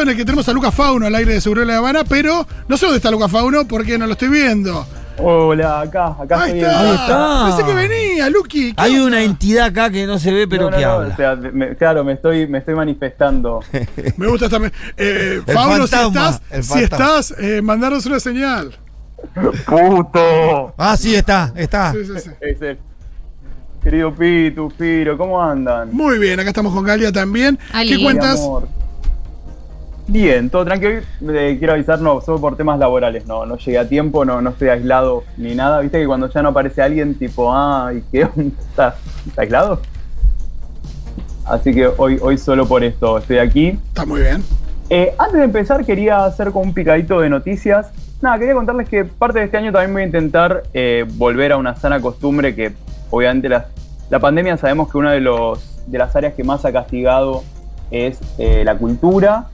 momento en el que tenemos a Lucas Fauno al aire de Seguro de la Habana, pero no sé dónde está Lucas Fauno porque no lo estoy viendo. Hola, acá, acá Ahí estoy. está. Ahí está. Pensé que venía, Luqui. ¿qué Hay onda? una entidad acá que no se ve, pero No, no, que no, habla. o sea, me- claro, me estoy, me estoy manifestando. Me gusta también. Eh, El Fauno, si estás, el si estás eh, mandaros una señal. ¡Puto! Ah, sí, está, está. Sí, sí, sí. Ese. Querido Pitu, Firo, ¿cómo andan? Muy bien, acá estamos con Galia también. Ali. ¿Qué cuentas? Mi amor. Bien, todo tranquilo. Eh, quiero avisar, no, solo por temas laborales, no, no llegué a tiempo, no, no estoy aislado ni nada. Viste que cuando ya no aparece alguien, tipo, ah, ¿y qué onda? ¿Estás, aislado? Así que hoy, hoy solo por esto estoy aquí. Está muy bien. Eh, antes de empezar, quería hacer como un picadito de noticias. Nada, quería contarles que parte de este año también voy a intentar eh, volver a una sana costumbre que, obviamente, la, la pandemia sabemos que una de, los, de las áreas que más ha castigado es la cultura.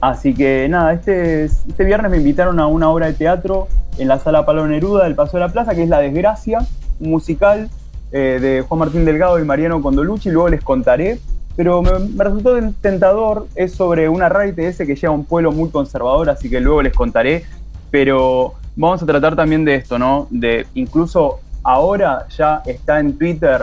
Así que nada, este, este viernes me invitaron a una obra de teatro en la sala Palo Neruda del Paso de la Plaza, que es La Desgracia, un musical eh, de Juan Martín Delgado y Mariano Condolucci, luego les contaré. Pero me, resultó tentador, es sobre una rara ITS que llega a un pueblo muy conservador, así que luego les contaré. Pero vamos a tratar también de esto, ¿no? De incluso ahora ya está en Twitter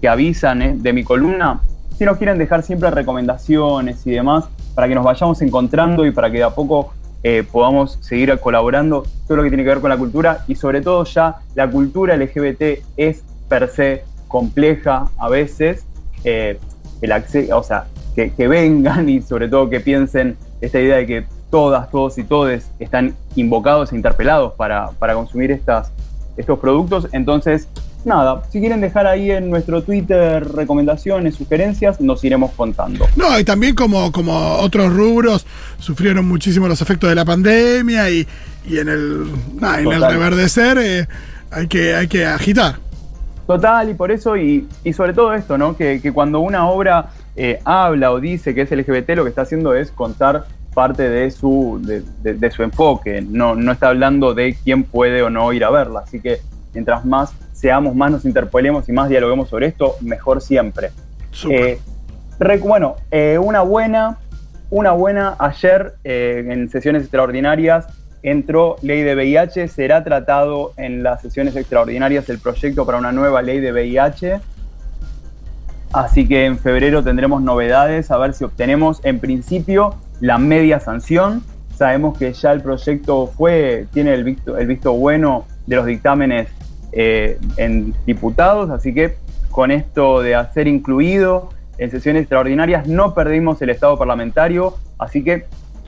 que avisan ¿eh? de mi columna, si nos quieren dejar siempre recomendaciones y demás, para que nos vayamos encontrando y para que de a poco eh, podamos seguir colaborando todo lo que tiene que ver con la cultura y sobre todo ya la cultura LGBT es per se compleja a veces, eh, el acce- o sea, que, que vengan y sobre todo que piensen esta idea de que todas, todos y todes están invocados e interpelados para, para consumir estas, estos productos. Entonces, nada, si quieren dejar ahí en nuestro Twitter recomendaciones, sugerencias, nos iremos contando. No, y también como, como otros rubros sufrieron muchísimo los efectos de la pandemia y, y en el, en el reverdecer eh, hay, que, hay que agitar. Total, y por eso, y, y sobre todo esto, ¿no? Que, que cuando una obra eh, habla o dice que es LGBT, lo que está haciendo es contar parte de su, de, de- de su enfoque. No, no está hablando de quién puede o no ir a verla. Así que mientras más seamos, más nos interpelemos y más dialoguemos sobre esto, mejor siempre. Eh, bueno, eh, una buena, una buena ayer eh, en sesiones extraordinarias entró ley de VIH, será tratado en las sesiones extraordinarias el proyecto para una nueva ley de VIH. Así que en febrero tendremos novedades, a ver si obtenemos en principio la media sanción. Sabemos que ya el proyecto fue, tiene el visto, el visto bueno de los dictámenes eh, en diputados, así que con esto de hacer incluido en sesiones extraordinarias no perdimos el estado parlamentario, así que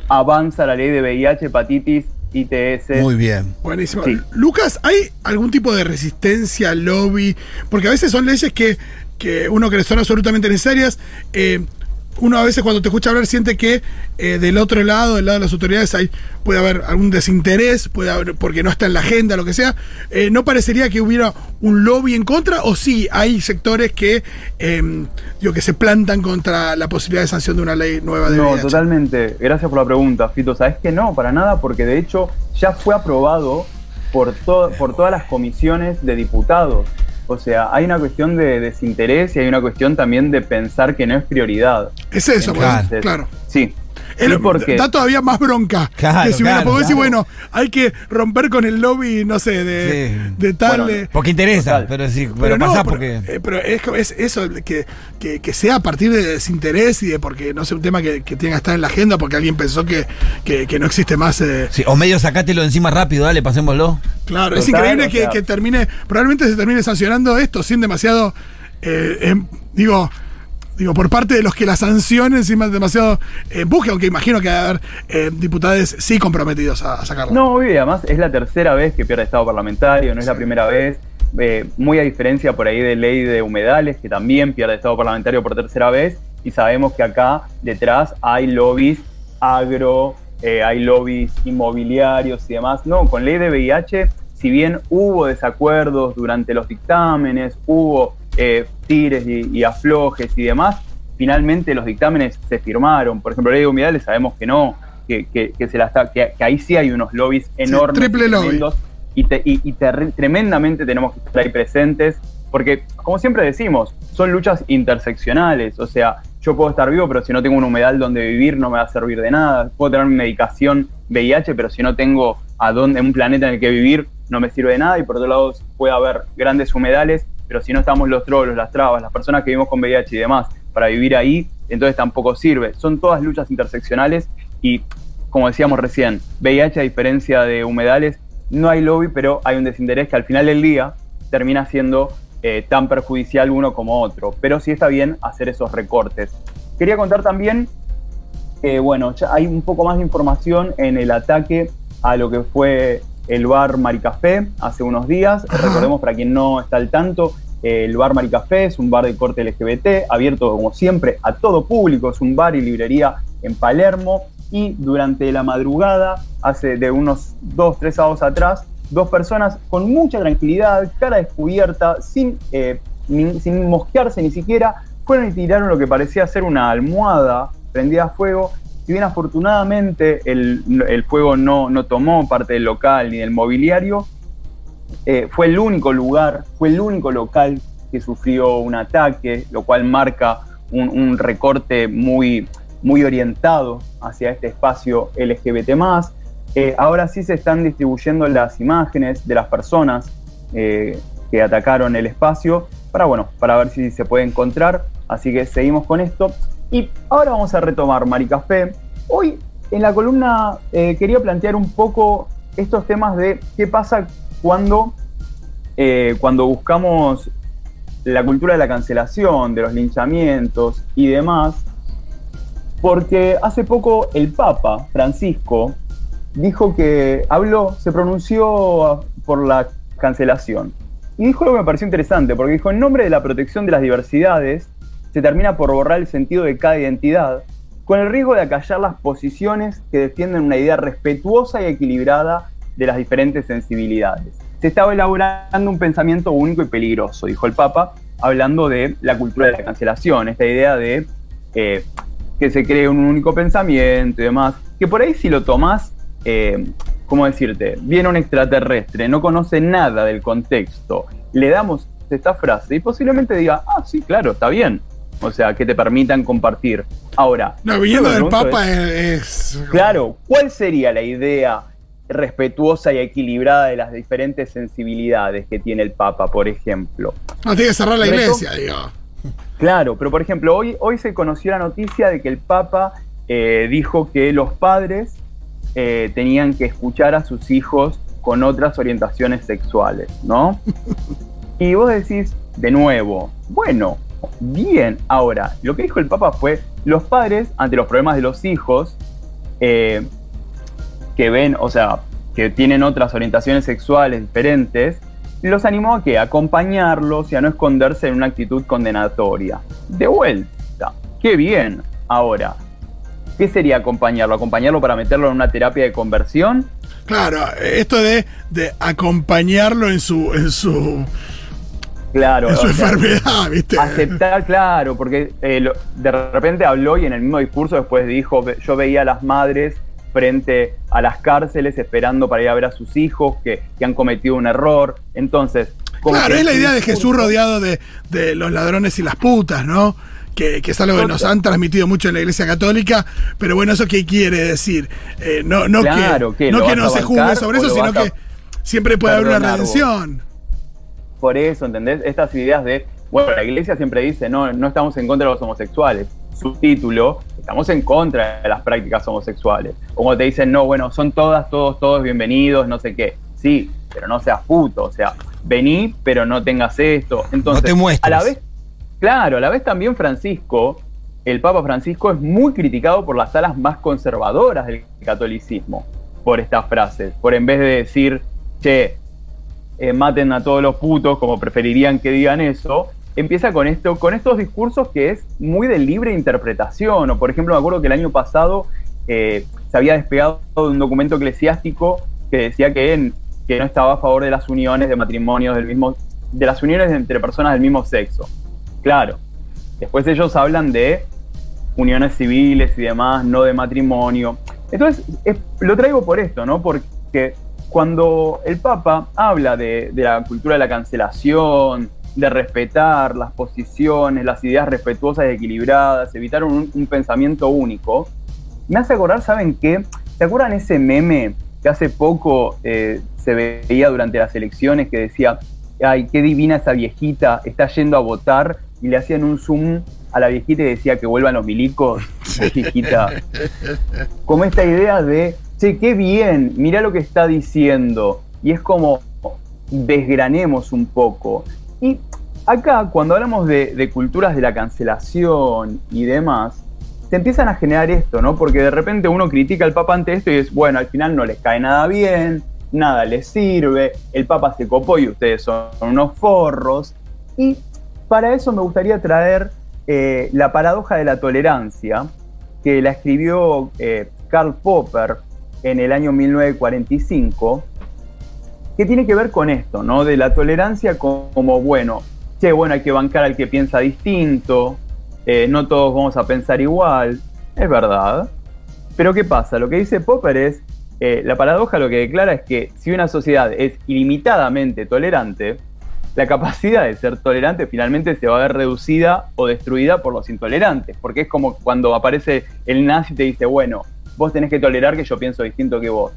avanza la ley de VIH, hepatitis, ITS. Muy bien. Buenísimo. Sí. Lucas, ¿hay algún tipo de resistencia, lobby? Porque a veces son leyes que, que uno que son absolutamente necesarias. eh, uno a veces cuando te escucha hablar siente que eh, del otro lado, del lado de las autoridades, hay, puede haber algún desinterés, puede haber, porque no está en la agenda, lo que sea. Eh, ¿No parecería que hubiera un lobby en contra? ¿O sí hay sectores que, eh, digo, que se plantan contra la posibilidad de sanción de una ley nueva de No, VIH? totalmente. Gracias por la pregunta, Fito. Sabes que no, para nada, porque de hecho ya fue aprobado por, to- por todas las comisiones de diputados. O sea, hay una cuestión de desinterés y hay una cuestión también de pensar que no es prioridad. Es eso, Entonces, claro. Sí. Es lo- Sí, porque- Da todavía más bronca. Claro, que si hubiera claro, porque decir, claro. bueno, hay que romper con el lobby, no sé, de, Sí. de tal. Bueno, Porque interesa, Total. pero sí, pero, pero no, pasa pero, porque. eh, pero es, es eso, que, que, que sea a partir de desinterés y de porque no sé, un tema que, que tenga que estar en la agenda porque alguien pensó que, que, que no existe más. eh, Sí, o medio sacátelo encima rápido, dale, pasémoslo. Claro, es increíble o que, sea- que termine, probablemente se termine sancionando esto sin demasiado, eh, em, digo, digo, por parte de los que la sancionen sin más demasiado eh, empuje, aunque imagino que va a haber eh, diputados sí comprometidos a, a sacarla. No, y además es la tercera vez que pierde estado parlamentario, no es la primera vez. Eh, muy a diferencia por ahí de ley de humedales, que también pierde estado parlamentario por tercera vez. Y sabemos que acá detrás hay lobbies agro, eh, hay lobbies inmobiliarios y demás. No, con ley de VIH, si bien hubo desacuerdos durante los dictámenes, hubo eh, tires y, y aflojes y demás, finalmente los dictámenes se firmaron. Por ejemplo, la ley de humedales sabemos que no, que, que- que se la está, que, que ahí sí hay unos lobbies enormes. triple y lobby. y, te- y- y tremendamente tenemos que estar ahí presentes, porque como siempre decimos, son luchas interseccionales, o sea, yo yo puedo estar vivo, pero si no tengo un humedal donde vivir no me va a servir de nada. Puedo tener mi medicación VIH, pero si no tengo a dónde, un planeta en el que vivir, no me sirve de nada. Y por otro lado, puede haber grandes humedales, pero si no estamos los trolos, las trabas, las personas que vivimos con VIH y demás, para vivir ahí, entonces tampoco sirve. Son todas luchas interseccionales y, como decíamos recién, VIH a diferencia de humedales, no hay lobby, pero hay un desinterés que al final del día termina siendo eh, tan perjudicial uno como otro. Pero sí está bien hacer esos recortes. Quería contar también, eh, bueno, ya hay un poco más de información en el ataque a lo que fue el bar Maricafé hace unos días. Recordemos para quien no está al tanto, el bar Maricafé es un bar de corte LGBT, abierto como siempre a todo público, es un bar y librería en Palermo. Y durante la madrugada, hace de unos dos, tres sábados atrás, dos personas con mucha tranquilidad, cara descubierta, sin, eh, sin mosquearse ni siquiera, fueron y tiraron lo que parecía ser una almohada prendida a fuego. Si bien afortunadamente el, el fuego no, no tomó parte del local ni del mobiliario, eh, fue el único lugar, fue el único local que sufrió un ataque, lo cual marca un, un recorte muy, muy orientado hacia este espacio LGBT. Eh, ahora sí se están distribuyendo las imágenes de las personas eh, que atacaron el espacio para, bueno, para ver si se puede encontrar. Así que seguimos con esto. Y ahora vamos a retomar Maricafé. Hoy en la columna eh, quería plantear un poco estos temas de qué pasa cuando, eh, cuando buscamos la cultura de la cancelación, de los linchamientos y demás, porque hace poco el Papa Francisco dijo que habló, se pronunció por la cancelación. Y dijo algo que me pareció interesante, porque dijo, en nombre de la protección de las diversidades, se termina por borrar el sentido de cada identidad, con el riesgo de acallar las posiciones que defienden una idea respetuosa y equilibrada de las diferentes sensibilidades. Se estaba elaborando un pensamiento único y peligroso, dijo el Papa, hablando de la cultura de la cancelación, esta idea de eh, que se cree un único pensamiento y demás, que por ahí si lo tomás, eh, ¿cómo decirte? Viene un extraterrestre, no conoce nada del contexto, le damos esta frase y posiblemente diga, ah, sí, claro, está bien. O sea, que te permitan compartir. Ahora. No, viniendo del Papa es, Claro, ¿cuál sería la idea respetuosa y equilibrada de las diferentes sensibilidades que tiene el Papa, por ejemplo? No, tiene que cerrar la iglesia, digo. Claro, pero por ejemplo, hoy, hoy se conoció la noticia de que el Papa eh, dijo que los padres eh, tenían que escuchar a sus hijos con otras orientaciones sexuales, ¿no? Y vos decís, de nuevo, bueno, bien, ahora, lo que dijo el Papa fue, los padres, ante los problemas de los hijos, eh, que ven, o sea, que tienen otras orientaciones sexuales diferentes, los animó a que acompañarlos y a no esconderse en una actitud condenatoria. De vuelta, qué bien. Ahora, ¿qué sería acompañarlo? ¿Acompañarlo para meterlo en una terapia de conversión? Claro, esto de, de acompañarlo en su, en su, Claro. en su o sea, enfermedad, ¿viste? Aceptar, claro, porque eh, lo- de repente habló y en el mismo discurso después dijo, "Ve- yo veía a las madres frente a las cárceles esperando para ir a ver a sus hijos que, que han cometido un error. Entonces, como Claro, es la idea de Jesús rodeado de, de los ladrones y las putas, ¿no? Que, que es algo que nos han transmitido mucho en la Iglesia Católica, pero bueno, ¿eso qué quiere decir? Eh, no no Claro, que, no, ¿Lo que no se juzgue sobre eso, sino a que siempre puede haber una vos? Por eso, ¿entendés? Estas ideas de, bueno, la iglesia siempre dice, no, no estamos en contra de los homosexuales. Subtítulo, estamos en contra de las prácticas homosexuales. O cuando te dicen, no, bueno, son todas, todos, todos bienvenidos, no sé qué. Sí, pero no seas puto, o sea, vení, pero no tengas esto. Entonces, te muestres. a la vez, claro, a la vez también Francisco, el Papa Francisco es muy criticado por las alas más conservadoras del catolicismo por estas frases, por en vez de decir, che, eh, maten a todos los putos, como preferirían que digan eso, empieza con esto, con estos discursos que es muy de libre interpretación. O por ejemplo, me acuerdo que el año pasado eh, se había despegado de un documento eclesiástico que decía que, en- que no estaba a favor de las uniones de matrimonios del mismo, de las uniones entre personas del mismo sexo. Claro. Después ellos hablan de uniones civiles y demás, no de matrimonio. Entonces, es- lo traigo por esto, ¿no? Porque cuando el Papa habla de, de la cultura de la cancelación de respetar las posiciones, las ideas respetuosas y equilibradas, evitar un, un pensamiento único, me hace acordar, ¿saben qué? ¿Se acuerdan ese meme que hace poco eh, se veía durante las elecciones que decía, ay, qué divina esa viejita, está yendo a votar y le hacían un zoom a la viejita y decía que vuelvan los milicos, viejita. Como esta idea de, che, qué bien, mirá lo que está diciendo. Y es como, desgranemos un poco. Y acá, cuando hablamos de, culturas de la cancelación y demás, se empiezan a generar esto, ¿no? Porque de repente uno critica al Papa ante esto y es, bueno, al final no les cae nada bien, nada les sirve, el Papa se copó y ustedes son unos forros. Y para eso me gustaría traer eh, la paradoja de la tolerancia, que la escribió eh, Karl Popper en el año 1945, que tiene que ver con esto, ¿no? De la tolerancia como, bueno, che, bueno, hay que bancar al que piensa distinto, eh, no todos vamos a pensar igual, es verdad. Pero ¿qué pasa? Lo que dice Popper es, eh, la paradoja lo que declara es que si una sociedad es ilimitadamente tolerante, la capacidad de ser tolerante finalmente se va a ver reducida o destruida por los intolerantes, porque es como cuando aparece el nazi y te dice, bueno, vos tenés que tolerar que yo pienso distinto que vos.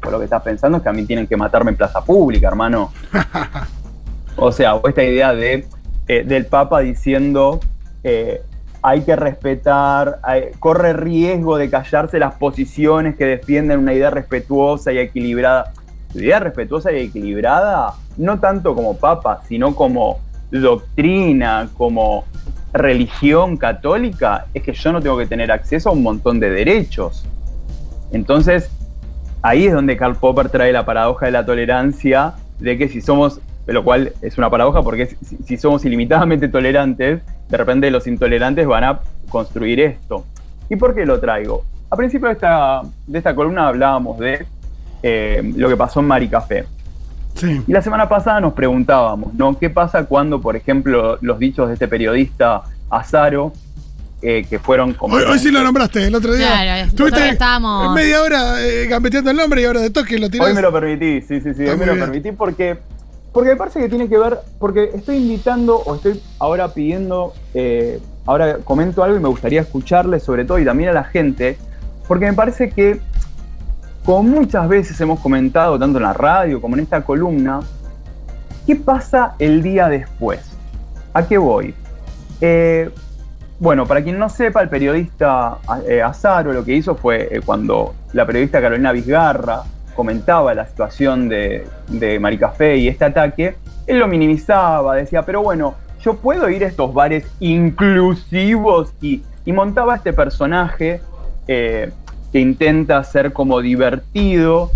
Por lo que estás pensando es que a mí tienen que matarme en plaza pública, hermano. o sea, o esta idea de, eh, del Papa diciendo, eh, hay que respetar, hay, corre riesgo de callarse las posiciones que defienden una idea respetuosa y equilibrada. La idea respetuosa y equilibrada, no tanto como papa, sino como doctrina, como religión católica, es que yo no tengo que tener acceso a un montón de derechos. Entonces, ahí es donde Karl Popper trae la paradoja de la tolerancia, de que si somos, lo cual es una paradoja porque si, si somos ilimitadamente tolerantes, de repente los intolerantes van a construir esto. ¿Y por qué lo traigo? A principio de esta, de esta columna hablábamos de eh, lo que pasó en Maricafé. Sí. Y la semana pasada nos preguntábamos, ¿no? ¿Qué pasa cuando, por ejemplo, los dichos de este periodista Azaro, eh, que fueron como... Hoy, hoy sí lo nombraste, el otro día. Claro, Estuviste estábamos- media hora eh, gambeteando el nombre y ahora de toque lo tirás. Hoy me lo permití, sí, sí, sí, Está hoy me lo bien. permití porque, porque me parece que tiene que ver, porque estoy invitando o estoy ahora pidiendo, eh, ahora comento algo y me gustaría escucharle sobre todo y también a la gente, porque me parece que, como muchas veces hemos comentado, tanto en la radio como en esta columna, ¿qué pasa el día después? ¿A qué voy? Eh, bueno, para quien no sepa, el periodista eh, Azaro lo que hizo fue eh, cuando la periodista Carolina Vizgarra comentaba la situación de, de Maricafé y este ataque, él lo minimizaba, decía, pero bueno, yo puedo ir a estos bares inclusivos y, montaba este personaje eh, que intenta ser como divertido,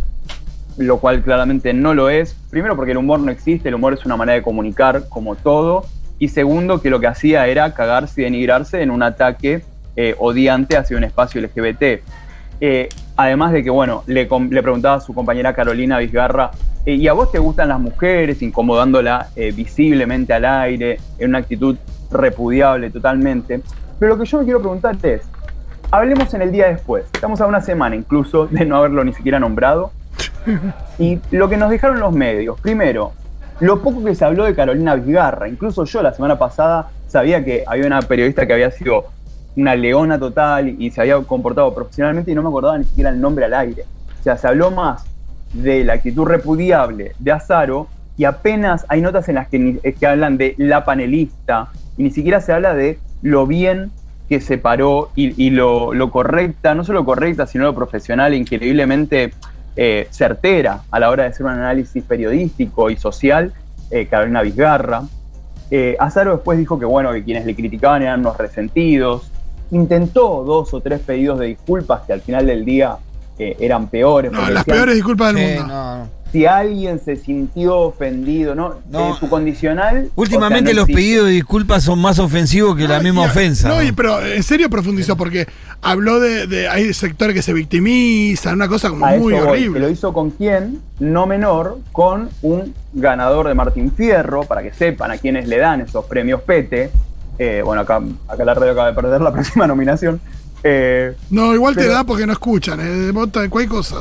lo cual claramente no lo es. Primero porque el humor no existe, el humor es una manera de comunicar como todo. Y segundo que lo que hacía era cagarse y denigrarse en un ataque eh, odiante hacia un espacio LGBT. Eh, además de que, bueno, le, le preguntaba a su compañera Carolina Vizgarra, eh, ¿y a vos te gustan las mujeres? Incomodándola visiblemente al aire, en una actitud repudiable totalmente. Pero lo que yo me quiero preguntar es, hablemos en el día después. Estamos a una semana incluso de no haberlo ni siquiera nombrado. Y lo que nos dejaron los medios, primero, lo poco que se habló de Carolina Vizgarra, incluso yo la semana pasada sabía que había una periodista que había sido una leona total y se había comportado profesionalmente y no me acordaba ni siquiera el nombre al aire. O sea, se habló más de la actitud repudiable de Azaro y apenas hay notas en las que, que hablan de la panelista y ni siquiera se habla de lo bien que se paró y, lo, lo correcta, no solo correcta, sino lo profesional increíblemente eh, certera a la hora de hacer un análisis periodístico y social, eh, Carolina Vizgarra. Eh, Azaro después dijo que bueno, que quienes le criticaban eran unos resentidos. Intentó dos o tres pedidos de disculpas que al final del día eh, eran peores. No, las decían, peores disculpas del Sí, mundo. no, no. Si alguien se sintió ofendido, ¿no? No. Eh, su condicional. Últimamente o sea, no los existe. pedidos de disculpas son más ofensivos que la No, misma y- ofensa. No, ¿no? y- pero en serio profundizó porque habló de, de- hay sectores que se victimizan, una cosa como A muy eso voy, que horrible. lo hizo con quién, no menor, con un ganador de Martín Fierro, para que sepan a quienes le dan esos premios Pete. Eh, bueno, acá, acá la radio acaba de perder la próxima nominación. Eh, No, igual te da porque no escuchan, eh, vota cualquier cosa.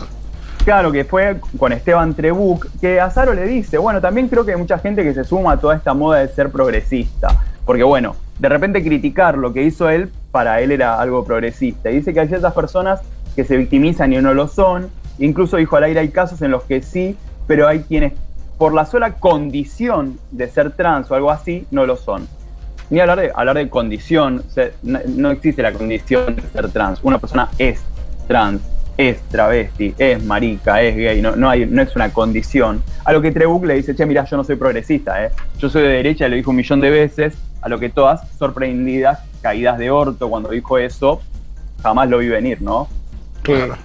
Claro, que fue con Esteban Trebuc, que Azaro le dice, bueno, también creo que hay mucha gente que se suma a toda esta moda de ser progresista, porque bueno, de repente criticar lo que hizo él, para él era algo progresista. Y dice que hay ciertas personas que se victimizan y no lo son, incluso dijo al aire hay casos en los que sí, pero hay quienes por la sola condición de ser trans o algo así, no lo son. Ni hablar de, hablar de condición, no existe la condición de ser trans, una persona es trans es travesti, es marica, es gay, no, no, hay, no es una condición. A lo que Trebuch le dice, che, mira, yo no soy progresista, ¿eh? yo soy de derecha, le dijo un millón de veces, a lo que todas sorprendidas, caídas de orto cuando dijo eso, jamás lo vi venir, ¿no? Claro.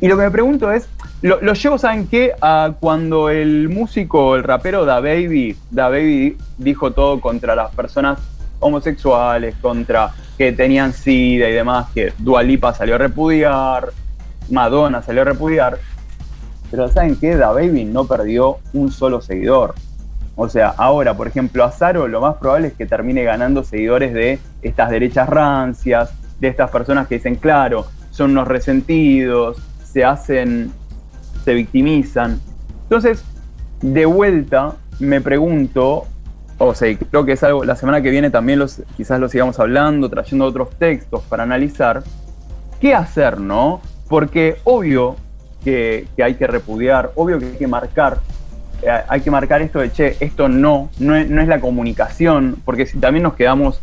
y lo que me pregunto es, lo, llevo, ¿saben qué? A cuando el músico, el rapero Da Baby, Da Baby dijo todo contra las personas homosexuales, contra que tenían SIDA y demás, que Dualipa salió a repudiar, Madonna salió a repudiar, pero ¿saben qué? Da Baby no perdió un solo seguidor. O sea, ahora, por ejemplo, Azaro lo más probable es que termine ganando seguidores de estas derechas rancias, de estas personas que dicen, claro, son unos resentidos, se hacen, se victimizan. Entonces, de vuelta, me pregunto, o sea, creo que es algo, la semana que viene también los, quizás lo sigamos hablando, trayendo otros textos para analizar, ¿qué hacer, no? Porque obvio que, hay que repudiar, obvio que hay que marcar, eh, hay que marcar esto de, che, esto no, no es, la comunicación, porque si también nos quedamos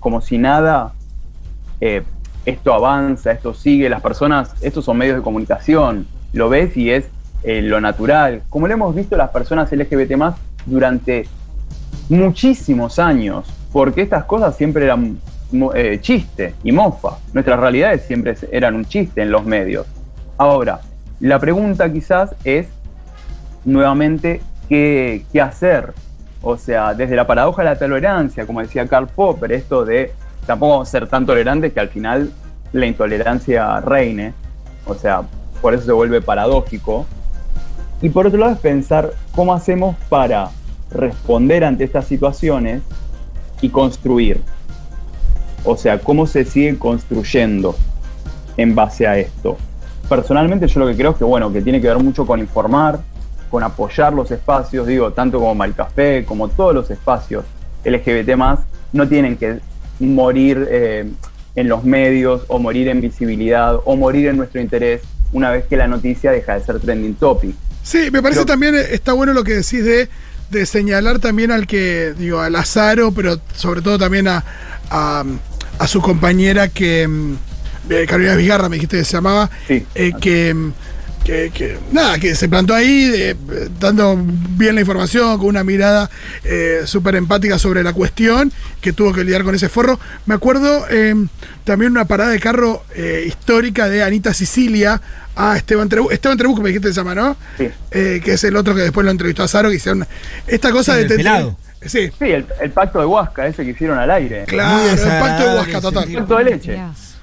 como si nada, eh, esto avanza, esto sigue, las personas, estos son medios de comunicación, lo ves y es eh, lo natural, como lo hemos visto las personas LGBT más durante muchísimos años, porque estas cosas siempre eran eh, chiste y mofa. Nuestras realidades siempre eran un chiste en los medios. Ahora, la pregunta quizás es nuevamente qué, hacer. O sea, desde la paradoja de la tolerancia, como decía Karl Popper, esto de tampoco ser tan tolerantes que al final la intolerancia reine. O sea, por eso se vuelve paradójico. Y por otro lado es pensar cómo hacemos para responder ante estas situaciones y construir. O sea, cómo se sigue construyendo en base a esto. Personalmente yo lo que creo es que, bueno, que tiene que ver mucho con informar, con apoyar los espacios, digo, tanto como Malcafé, como todos los espacios LGBT más, no tienen que morir eh, en los medios o morir en visibilidad o morir en nuestro interés una vez que la noticia deja de ser trending topic. Sí, me parece también eh, está bueno lo que decís de, de señalar también al que, digo, al Azaro, pero sobre todo también a, a su compañera que. Mm, eh, Carolina Vigarra, me dijiste que se llamaba. Sí. Eh, que, que, nada, que se plantó ahí, dando bien la información, con una mirada eh, súper empática sobre la cuestión, que tuvo que lidiar con ese forro. Me acuerdo también una parada de carro histórica de Anita Sicilia a Esteban Trebuch. Esteban Trebuch, me dijiste que se llama, ¿no? Sí. que es el otro que después lo entrevistó a Zaro, que hicieron esta cosa de... El Sí, sí el, pacto de Huasca, ese que hicieron al aire. Claro, el pacto de Huasca, total. El pacto de leche.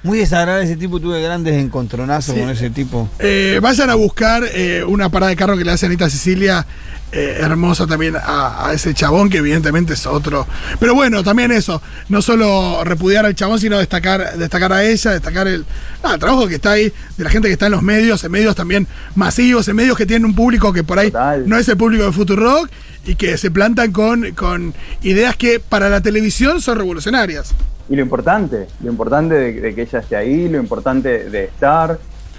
Muy desagradable ese tipo, tuve grandes encontronazos con ese tipo. Eh, vayan a buscar eh, una parada de carro que le hace Anita Sicilia, eh, hermosa también a, ese chabón, que evidentemente es otro. Pero bueno, también eso, no solo repudiar al chabón, sino destacar, destacar a ella, destacar el, trabajo que está ahí, de la gente que está en los medios, en medios también masivos, en medios que tienen un público que por ahí no es el público de Futurock y que se plantan con, con ideas que para la televisión son revolucionarias. Y lo importante, lo importante de, que ella esté ahí, lo importante de estar.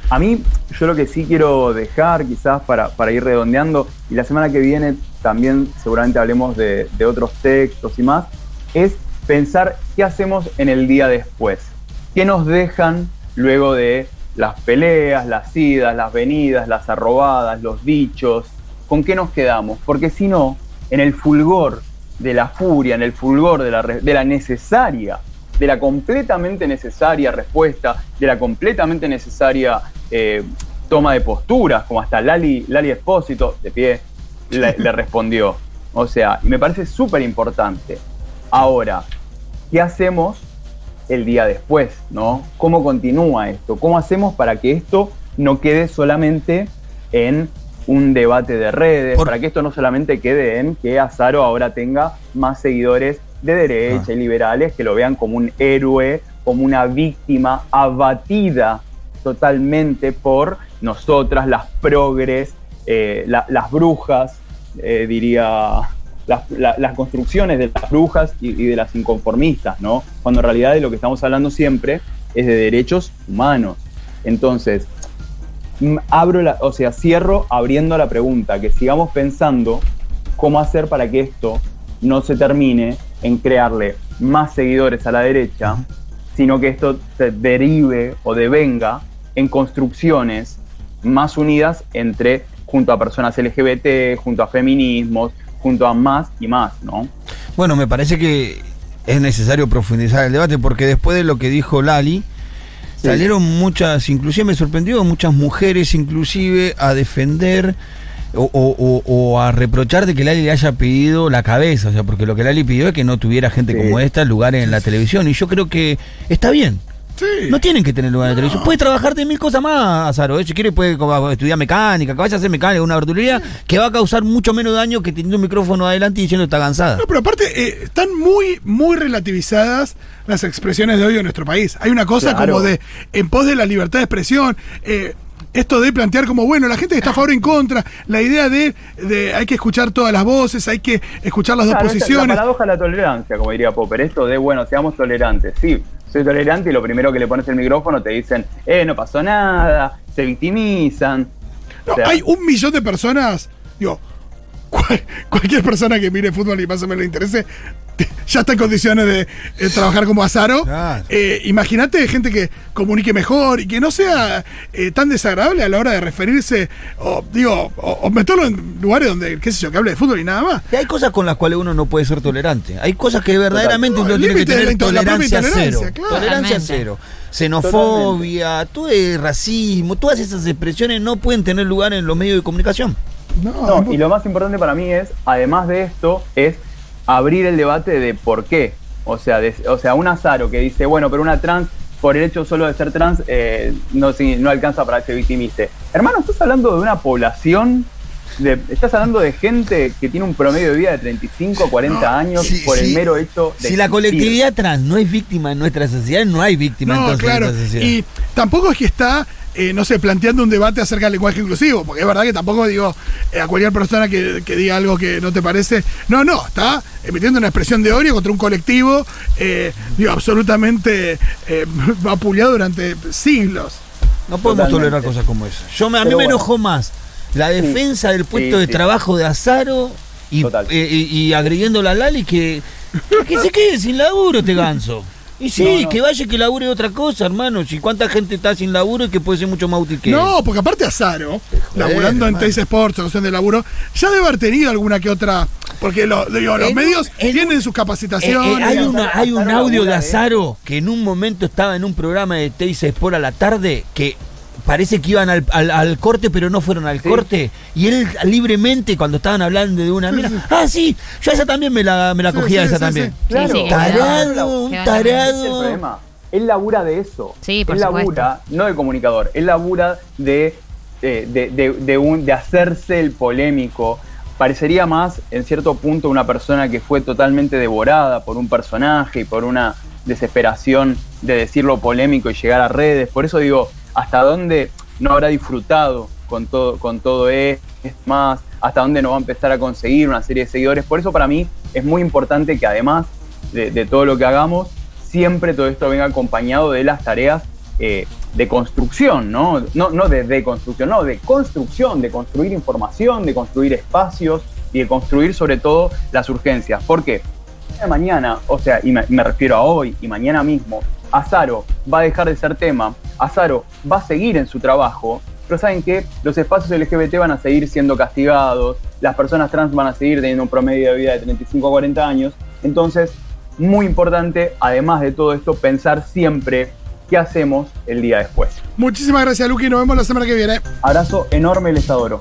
A mí, yo lo que sí quiero dejar, quizás para, para ir redondeando, y la semana que viene también seguramente hablemos de, de otros textos y más, es pensar qué hacemos en el día después. ¿Qué nos dejan luego de las peleas, las idas, las venidas, las arrobadas, los dichos? ¿Con qué nos quedamos? Porque si no, en el fulgor de la furia, en el fulgor de la, de la necesaria de la completamente necesaria respuesta, de la completamente necesaria eh, toma de posturas, como hasta Lali, Lali Espósito, de pie, le, respondió. O sea, y me parece súper importante. Ahora, ¿qué hacemos el día después? ¿no? ¿Cómo continúa esto? ¿Cómo hacemos para que esto no quede solamente en un debate de redes, para que esto no solamente quede en que Azaro ahora tenga más seguidores de derecha y liberales que lo vean como un héroe, como una víctima abatida totalmente por nosotras, las progres, eh, la- las brujas, eh, diría, las, la- las construcciones de las brujas y, y de las inconformistas, ¿no? Cuando en realidad de lo que estamos hablando siempre es de derechos humanos. Entonces, abro la, o sea, cierro abriendo la pregunta, que sigamos pensando cómo hacer para que esto no se termine en crearle más seguidores a la derecha, sino que esto se derive o devenga en construcciones más unidas entre junto a personas LGBT, junto a feminismos, junto a más y más, ¿no? Bueno, me parece que es necesario profundizar el debate porque después de lo que dijo Lali, Sí. salieron muchas, inclusive me sorprendió, muchas mujeres inclusive a defender o, o- o- a reprochar de que Lali le haya pedido la cabeza, o sea, porque lo que Lali pidió es que no tuviera gente Sí. como esta lugares en la televisión y yo creo que está bien. Sí. No tienen que tener lugar en la televisión. Puede trabajar de mil cosas más, Azaro. ¿eh? Si quiere, puede estudiar mecánica, que vaya a hacer mecánica, una verdulería, que va a causar mucho menos daño que teniendo un micrófono adelante y diciendo que está cansada. No, pero aparte, eh, están muy, muy relativizadas las expresiones de odio en nuestro país. Hay una cosa Claro. como de, en pos de la libertad de expresión, eh, esto de plantear como, bueno, la gente que está a favor o en contra, la idea de, de hay que escuchar todas las voces, hay que escuchar las dos Claro, posiciones. La paradoja de la tolerancia, como diría Popper. Esto de, bueno, seamos tolerantes. Sí, soy tolerante y lo primero que le pones el micrófono te dicen, eh, no pasó nada, se victimizan. No, O sea, hay un millón de personas, digo, cualquier persona que mire fútbol y más o menos le interese, te- ya está en condiciones de eh, trabajar como Azaro. Claro. Eh, Imagínate gente que comunique mejor y que no sea eh, tan desagradable a la hora de referirse, o digo, o, o meterlo en lugares donde, qué sé yo, que hable de fútbol y nada más. Y hay cosas con las cuales uno no puede ser tolerante. Hay cosas que verdaderamente No, uno el tiene que tener la la tolerancia intolerancia, cero. claro. Tolerancia cero. Xenofobia, todo el racismo, todas esas expresiones no pueden tener lugar en los medios de comunicación. No, No, y lo más importante para mí es, además de esto, es abrir el debate de por qué. O sea, de- o sea, un azaro que dice, bueno, pero una trans, por el hecho solo de ser trans, eh, no, si- no alcanza para que se victimice. Hermano, estás hablando de una población, de, estás hablando de gente que tiene un promedio de vida de 35, 40 No, años si- por el mero hecho de Si la colectividad trans no es víctima en nuestra sociedad, no hay víctima No, entonces claro. en nuestra sociedad. Y tampoco es que está, eh, no sé, planteando un debate acerca del lenguaje inclusivo, porque es verdad que tampoco digo eh, a cualquier persona que, que diga algo que no te parece. No, no, está emitiendo una expresión de odio contra un colectivo, eh, digo, absolutamente eh, vapuleado durante siglos. No podemos Totalmente. tolerar cosas como esa. Yo me, a mí me enojó más la defensa del puesto Sí, de sí. trabajo de Azaro y, eh, y, y agrediendo a Lali que, que se quede sin laburo este ganso. Y sí, No, no. que vaya y que labure otra cosa, hermano. Si cuánta gente está sin laburo y que puede ser mucho más útil que él. No, porque aparte Azaro, laburando en. Teis Sports, solución de laburo, ya debe haber tenido alguna que otra. Porque lo- digo, los En medios en tienen sus Eh, capacitaciones. eh, hay, una- hay un audio de Azaro que en un momento estaba en un programa de Teis Sport a la tarde que parece que iban al, al- al corte pero no fueron al Sí. corte y él libremente cuando estaban hablando de una mira ah sí yo esa también me la, me la Sí, cogía sí, esa sí, también sí. Claro. Sí, sí, tarado un Ese es el tarado problema. Él labura de eso. Sí, por él labura, no de comunicador, él labura de, eh, de, de- de un, de hacerse el polémico. Parecería más, en cierto punto, una persona que fue totalmente devorada por un personaje y por una desesperación de decirlo polémico y llegar a redes. Por eso digo, ¿hasta dónde no habrá disfrutado con todo, con todo esto más? ¿Hasta dónde no va a empezar a conseguir una serie de seguidores? Por eso para mí es muy importante que además de, de todo lo que hagamos, siempre todo esto venga acompañado de las tareas eh, de construcción, ¿no? No, no de deconstrucción, no, de construcción, de construir información, de construir espacios y de construir sobre todo las urgencias. ¿Por qué? Mañana, o sea, y me refiero a hoy y mañana mismo, Azaro va a dejar de ser tema, Azaro va a seguir en su trabajo, pero saben que los espacios LGBT van a seguir siendo castigados, las personas trans van a seguir teniendo un promedio de vida de 35 a 40 años, entonces, muy importante, además de todo esto, pensar siempre qué hacemos el día después. Muchísimas gracias, Luqui. Nos vemos la semana que viene. Abrazo enorme, les adoro.